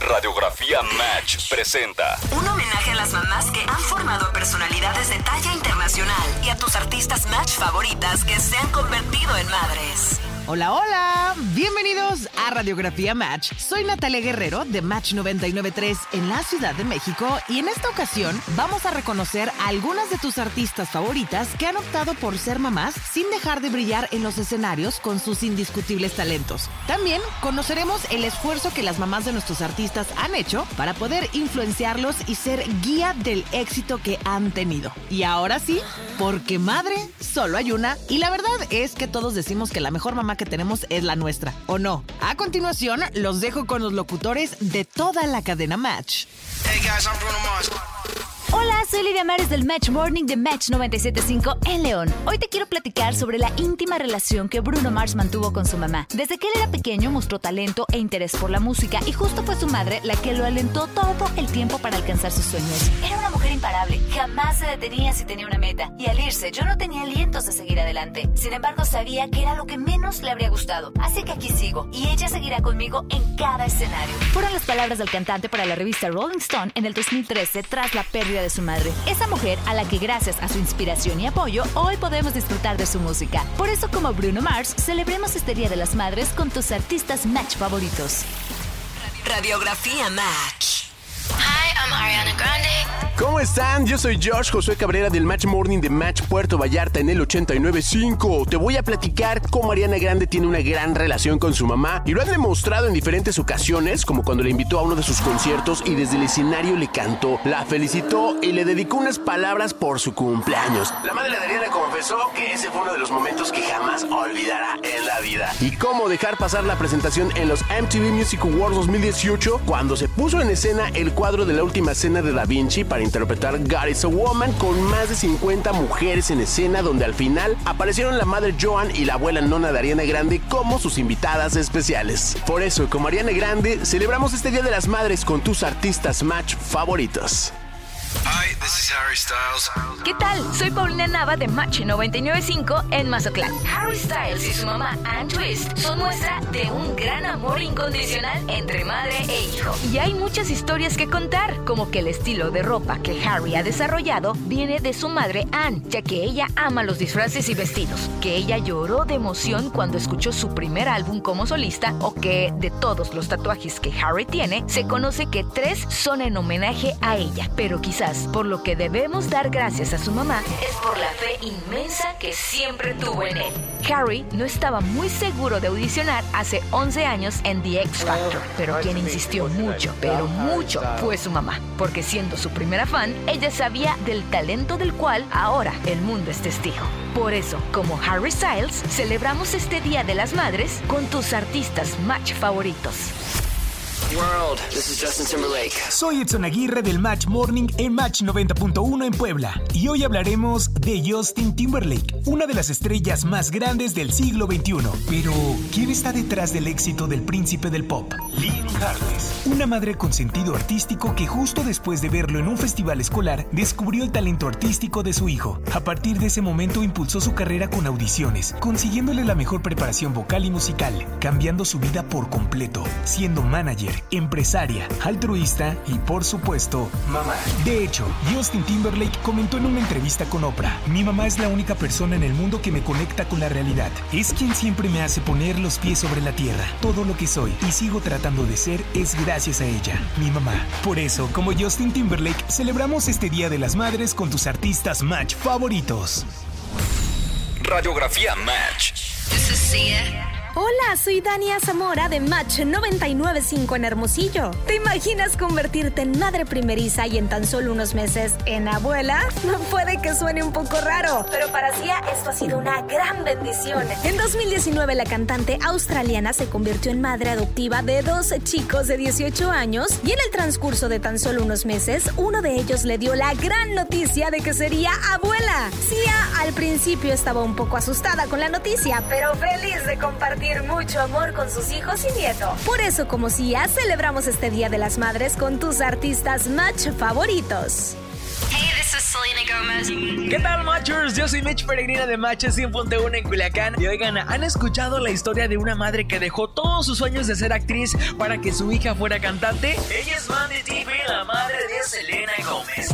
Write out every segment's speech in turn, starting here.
Radiografía Match presenta Un homenaje a las mamás que han formado personalidades de talla internacional y a tus artistas Match favoritas que se han convertido en madres. Hola, hola, bienvenidos a Radiografía Match. Soy Natalia Guerrero de Match 993 en la Ciudad de México y en esta ocasión vamos a reconocer a algunas de tus artistas favoritas que han optado por ser mamás sin dejar de brillar en los escenarios con sus indiscutibles talentos. También conoceremos el esfuerzo que las mamás de nuestros artistas han hecho para poder influenciarlos y ser guía del éxito que han tenido. Y ahora sí, porque madre solo hay una y la verdad es que todos decimos que la mejor mamá que tenemos es la nuestra, ¿o no? A continuación, los dejo con los locutores de toda la cadena Match. Hey guys, I'm Bruno Mars. Hola, soy Lidia Mares del Match Morning de Match 975 en León. Hoy te quiero platicar sobre la íntima relación que Bruno Mars mantuvo con su mamá. Desde que él era pequeño mostró talento e interés por la música y justo fue su madre la que lo alentó todo el tiempo para alcanzar sus sueños. Era una mujer imparable, jamás se detenía si tenía una meta. Y al irse, yo no tenía alientos de seguir adelante. Sin embargo, sabía que era lo que menos le habría gustado. Así que aquí sigo y ella seguirá conmigo en cada escenario. Fueron las palabras del cantante para la revista Rolling Stone en el 2013 tras la pérdida de su madre. Esa mujer a la que gracias a su inspiración y apoyo hoy podemos disfrutar de su música. Por eso como Bruno Mars, celebremos este Día de las Madres con tus artistas match favoritos. Radiografía Match. I'm Grande. ¿Cómo están? Yo soy Josh Josué Cabrera del Match Morning de Match Puerto Vallarta en el 89.5. Te voy a platicar cómo Ariana Grande tiene una gran relación con su mamá y lo han demostrado en diferentes ocasiones, como cuando le invitó a uno de sus conciertos y desde el escenario le cantó, la felicitó y le dedicó unas palabras por su cumpleaños. La madre de Ariana confesó que ese fue uno de los momentos que jamás olvidará en la vida. Y cómo dejar pasar la presentación en los MTV Music Awards 2018 cuando se puso en escena el cuadro de la última cena de Da Vinci para interpretar God is a Woman con más de 50 mujeres en escena donde al final aparecieron la madre Joan y la abuela nona de Ariana Grande como sus invitadas especiales. Por eso, como Ariana Grande, celebramos este Día de las Madres con tus artistas match favoritos. Hi, this is Harry Styles. ¿Qué tal? Soy Paulina Nava de Match 995 en Mazatlán. Harry Styles y su mamá Ann Twist son muestra de un gran amor incondicional entre madre e hijo. Y hay muchas historias que contar, como que el estilo de ropa que Harry ha desarrollado viene de su madre Ann, ya que ella ama los disfraces y vestidos, que ella lloró de emoción cuando escuchó su primer álbum como solista o que de todos los tatuajes que Harry tiene, se conoce que tres son en homenaje a ella, pero por lo que debemos dar gracias a su mamá es por la fe inmensa que siempre tuvo en él. Harry no estaba muy seguro de audicionar hace 11 años en The X Factor, pero quien insistió mucho, pero mucho, fue su mamá, porque siendo su primera fan, ella sabía del talento del cual ahora el mundo es testigo. Por eso, como Harry Styles, celebramos este Día de las Madres con tus artistas match favoritos. This is Justin Timberlake. Soy Edson Aguirre del Match Morning en Match 90.1 en Puebla y hoy hablaremos de Justin Timberlake, una de las estrellas más grandes del siglo XXI. Pero, ¿quién está detrás del éxito del príncipe del pop? Lynn Harris, una madre con sentido artístico que justo después de verlo en un festival escolar descubrió el talento artístico de su hijo. A partir de ese momento impulsó su carrera con audiciones, consiguiéndole la mejor preparación vocal y musical, cambiando su vida por completo, siendo manager, empresaria, altruista y por supuesto, mamá. De hecho, Justin Timberlake comentó en una entrevista con Oprah, mi mamá es la única persona en el mundo que me conecta con la realidad. Es quien siempre me hace poner los pies sobre la tierra. Todo lo que soy y sigo tratando de ser es gracias a ella, mi mamá. Por eso, como Justin Timberlake, celebramos este Día de las Madres con tus artistas match favoritos. Radiografía Match. This is Sia. Hola, soy Dania Zamora de Match 995 en Hermosillo. ¿Te imaginas convertirte en madre primeriza y en tan solo unos meses en abuela? Puede que suene un poco raro, pero para Cia esto ha sido una gran bendición. En 2019 la cantante australiana se convirtió en madre adoptiva de dos chicos de 18 años y en el transcurso de tan solo unos meses uno de ellos le dio la gran noticia de que sería abuela. Cia al principio estaba un poco asustada con la noticia, pero feliz de compartir mucho amor con sus hijos y nietos. Por eso, como Cia, celebramos este Día de las Madres con tus artistas match favoritos. Hey, this is Selena Gomez. ¿Qué tal, Matchers? Yo soy Mitch Peregrina de Matches 100.1 en Culiacán. Y oigan, ¿han escuchado la historia de una madre que dejó todos sus sueños de ser actriz para que su hija fuera cantante? Ella es Mandy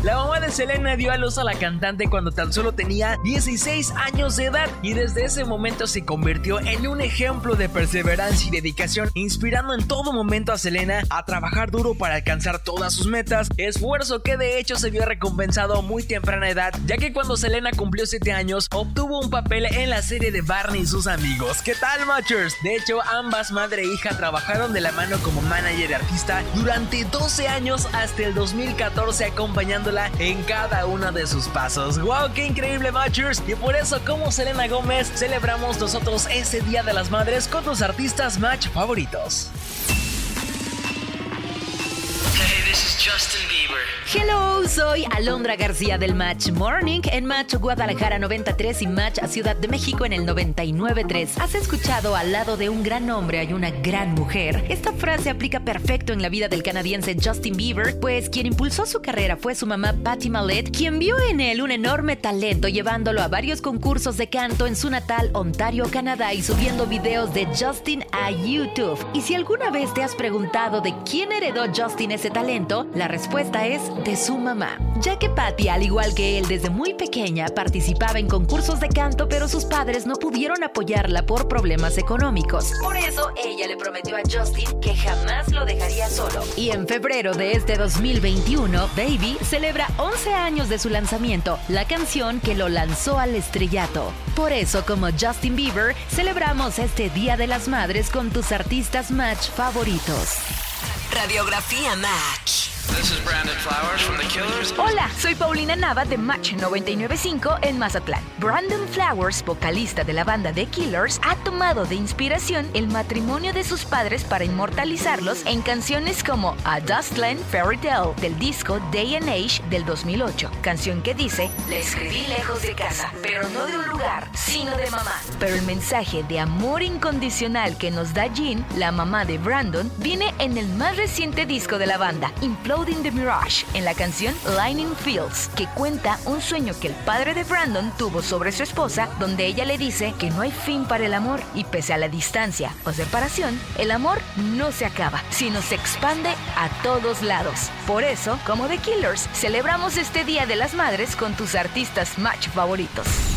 La mamá de Selena dio a luz a la cantante cuando tan solo tenía 16 años de edad y desde ese momento se convirtió en un ejemplo de perseverancia y dedicación, inspirando en todo momento a Selena a trabajar duro para alcanzar todas sus metas, esfuerzo que de hecho se vio recompensado muy temprana edad, ya que cuando Selena cumplió 7 años obtuvo un papel en la serie de Barney y sus amigos. ¿Qué tal, Matchers? De hecho, ambas madre e hija trabajaron de la mano como manager y artista durante 12 años hasta el 2014 en cada uno de sus pasos. ¡Wow! ¡Qué increíble, Matchers! Y por eso, como Selena Gómez, celebramos nosotros ese Día de las Madres con tus artistas match favoritos. Hey, this is Justin Bieber. Hello, soy Alondra García del Match Morning en Match Guadalajara 93 y Match Ciudad de México en el 99.3. ¿Has escuchado al lado de un gran hombre hay una gran mujer? Esta frase aplica perfecto en la vida del canadiense Justin Bieber, pues quien impulsó su carrera fue su mamá Patty Mallet, quien vio en él un enorme talento llevándolo a varios concursos de canto en su natal Ontario, Canadá y subiendo videos de Justin a YouTube. Y si alguna vez te has preguntado de quién heredó Justin ese talento, la respuesta es de su mamá, ya que Patty, al igual que él desde muy pequeña, participaba en concursos de canto, pero sus padres no pudieron apoyarla por problemas económicos. Por eso ella le prometió a Justin que jamás lo dejaría solo. Y en febrero de este 2021, Baby celebra 11 años de su lanzamiento, la canción que lo lanzó al estrellato. Por eso, como Justin Bieber, celebramos este Día de las Madres con tus artistas match favoritos. Radiografía Match. This is Brandon Flowers from The Killers. Hola, soy Paulina Nava de Match 995 en Mazatlán. Brandon Flowers, vocalista de la banda The Killers, ha tomado de inspiración el matrimonio de sus padres para inmortalizarlos en canciones como A Dustland Fairy Tale del disco Day Age del 2008, canción que dice, le escribí lejos de casa, pero no de un lugar, sino de mamá. Pero el mensaje de amor incondicional que nos da Jean, la mamá de Brandon, viene en el más reciente disco de la banda, The Mirage, en la canción Lightning Fields, que cuenta un sueño que el padre de Brandon tuvo sobre su esposa, donde ella le dice que no hay fin para el amor y pese a la distancia o separación, el amor no se acaba, sino se expande a todos lados. Por eso, como The Killers, celebramos este Día de las Madres con tus artistas match favoritos.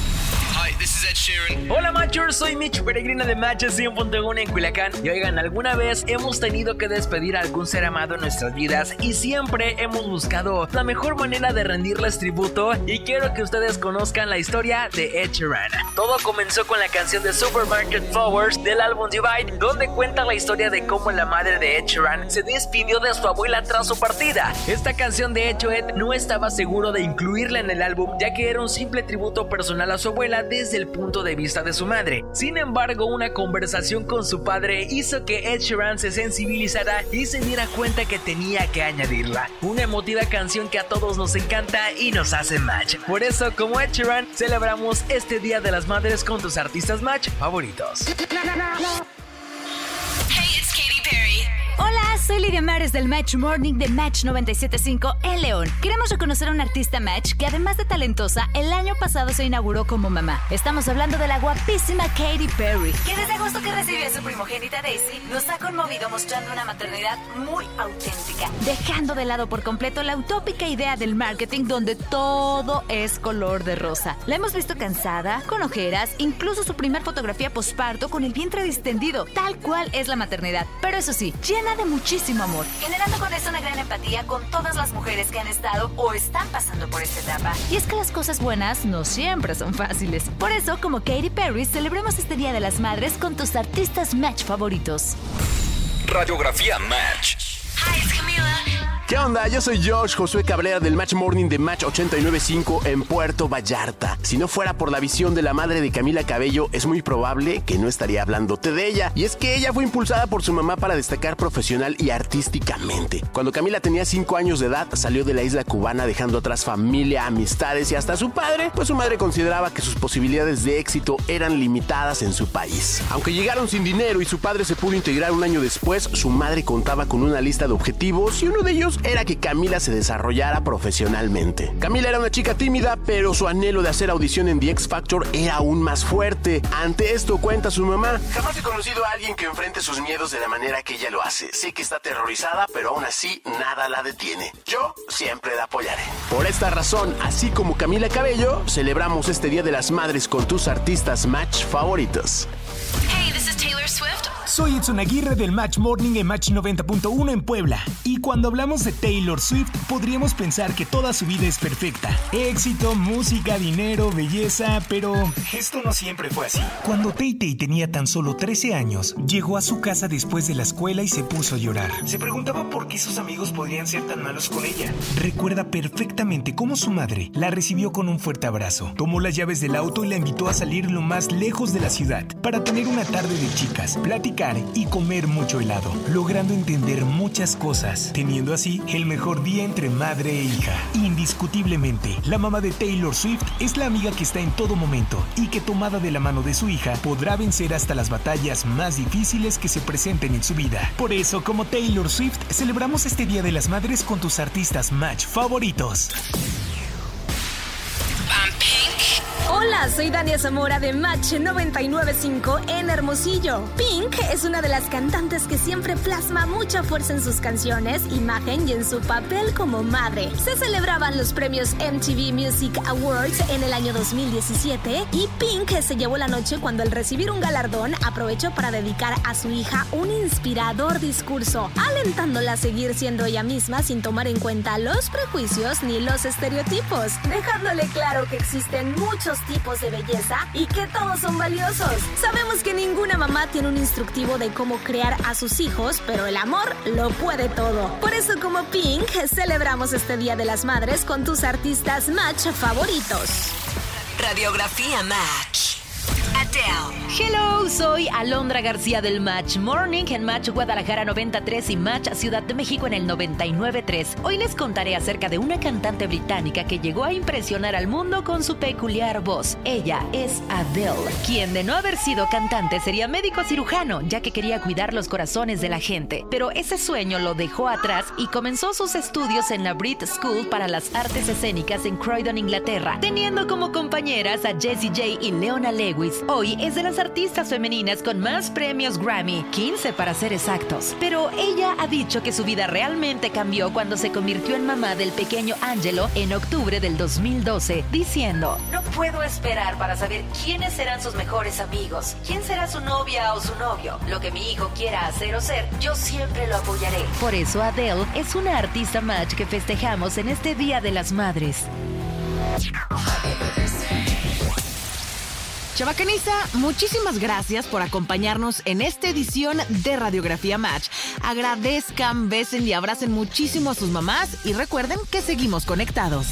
Hi, this is Ed Sheeran. Hola Matchers, soy Mitch Peregrina de Matches 100.1 en Culiacán. Y oigan, alguna vez hemos tenido que despedir a algún ser amado en nuestras vidas y siempre hemos buscado la mejor manera de rendirles tributo. Y quiero que ustedes conozcan la historia de Ed Sheeran. Todo comenzó con la canción de Supermarket Flowers del álbum Divide, donde cuenta la historia de cómo la madre de Ed Sheeran se despidió de su abuela tras su partida. Esta canción, de hecho, Ed no estaba seguro de incluirla en el álbum, ya que era un simple tributo personal a su abuela desde el punto de vista de su madre. Sin embargo, una conversación con su padre hizo que Ed Sheeran se sensibilizara y se diera cuenta que tenía que añadirla. Una emotiva canción que a todos nos encanta y nos hace match. Por eso, como Ed Sheeran, celebramos este Día de las Madres con tus artistas match favoritos. Soy Lidia Mares del Match Morning de Match 975 en León. Queremos reconocer a un artista Match que además de talentosa, el año pasado se inauguró como mamá. Estamos hablando de la guapísima Katy Perry, que desde agosto que recibió a su primogénita Daisy, nos ha conmovido mostrando una maternidad muy auténtica, dejando de lado por completo la utópica idea del marketing donde todo es color de rosa. La hemos visto cansada, con ojeras, incluso su primer fotografía posparto con el vientre distendido, tal cual es la maternidad. Pero eso sí, llena de muchísimo muchísimo amor, generando con eso una gran empatía con todas las mujeres que han estado o están pasando por esta etapa. Y es que las cosas buenas no siempre son fáciles. Por eso, como Katy Perry, celebremos este Día de las Madres con tus artistas match favoritos. Radiografía Match. Hi, it's Camila. ¿Qué onda? Yo soy Josh Josué Cabrera del Match Morning de Match 895 en Puerto Vallarta. Si no fuera por la visión de la madre de Camila Cabello, es muy probable que no estaría hablándote de ella. Y es que ella fue impulsada por su mamá para destacar profesional y artísticamente. Cuando Camila tenía 5 años de edad, salió de la isla cubana dejando atrás familia, amistades y hasta su padre, pues su madre consideraba que sus posibilidades de éxito eran limitadas en su país. Aunque llegaron sin dinero y su padre se pudo integrar un año después, su madre contaba con una lista de objetivos y uno de ellos era que Camila se desarrollara profesionalmente. Camila era una chica tímida, pero su anhelo de hacer audición en The X Factor era aún más fuerte. Ante esto cuenta su mamá, jamás he conocido a alguien que enfrente sus miedos de la manera que ella lo hace. Sé que está aterrorizada, pero aún así nada la detiene. Yo siempre la apoyaré. Por esta razón, así como Camila Cabello, celebramos este Día de las Madres con tus artistas match favoritos. Hey, this is Taylor Swift. Soy Edson Aguirre del Match Morning en Match 90.1 en Puebla. Y cuando hablamos de Taylor Swift, podríamos pensar que toda su vida es perfecta. Éxito, música, dinero, belleza, pero esto no siempre fue así. Cuando Tay Tay tenía tan solo 13 años, llegó a su casa después de la escuela y se puso a llorar. Se preguntaba por qué sus amigos podrían ser tan malos con ella. Recuerda perfectamente cómo su madre la recibió con un fuerte abrazo. Tomó las llaves del auto y la invitó a salir lo más lejos de la ciudad para tener una tarde de chicas, y comer mucho helado, logrando entender muchas cosas, teniendo así el mejor día entre madre e hija. Indiscutiblemente, la mamá de Taylor Swift es la amiga que está en todo momento y que tomada de la mano de su hija podrá vencer hasta las batallas más difíciles que se presenten en su vida. Por eso, como Taylor Swift, celebramos este Día de las Madres con tus artistas match favoritos. Hola, soy Dania Zamora de Match 995 en Hermosillo. Pink es una de las cantantes que siempre plasma mucha fuerza en sus canciones, imagen y en su papel como madre. Se celebraban los premios MTV Music Awards en el año 2017 y Pink se llevó la noche cuando al recibir un galardón aprovechó para dedicar a su hija un inspirador discurso, alentándola a seguir siendo ella misma sin tomar en cuenta los prejuicios ni los estereotipos, dejándole claro que existen muchos tipos de belleza y que todos son valiosos. Sabemos que ninguna mamá tiene un instructivo de cómo crear a sus hijos, pero el amor lo puede todo. Por eso como Pink celebramos este Día de las Madres con tus artistas match favoritos. Radiografía Match. Hello, soy Alondra García del Match Morning en Match Guadalajara 93 y Match Ciudad de México en el 99.3. Hoy les contaré acerca de una cantante británica que llegó a impresionar al mundo con su peculiar voz. Ella es Adele, quien de no haber sido cantante sería médico cirujano, ya que quería cuidar los corazones de la gente. Pero ese sueño lo dejó atrás y comenzó sus estudios en la Brit School para las artes escénicas en Croydon, Inglaterra, teniendo como compañeras a Jessie J y Leona Lewis. Hoy es de las artistas femeninas con más premios Grammy, 15 para ser exactos. Pero ella ha dicho que su vida realmente cambió cuando se convirtió en mamá del pequeño Angelo en octubre del 2012, diciendo, no puedo esperar para saber quiénes serán sus mejores amigos, quién será su novia o su novio. Lo que mi hijo quiera hacer o ser, yo siempre lo apoyaré. Por eso Adele es una artista match que festejamos en este Día de las Madres. Chabacaniza, muchísimas gracias por acompañarnos en esta edición de Radiografía Match. Agradezcan, besen y abracen muchísimo a sus mamás y recuerden que seguimos conectados.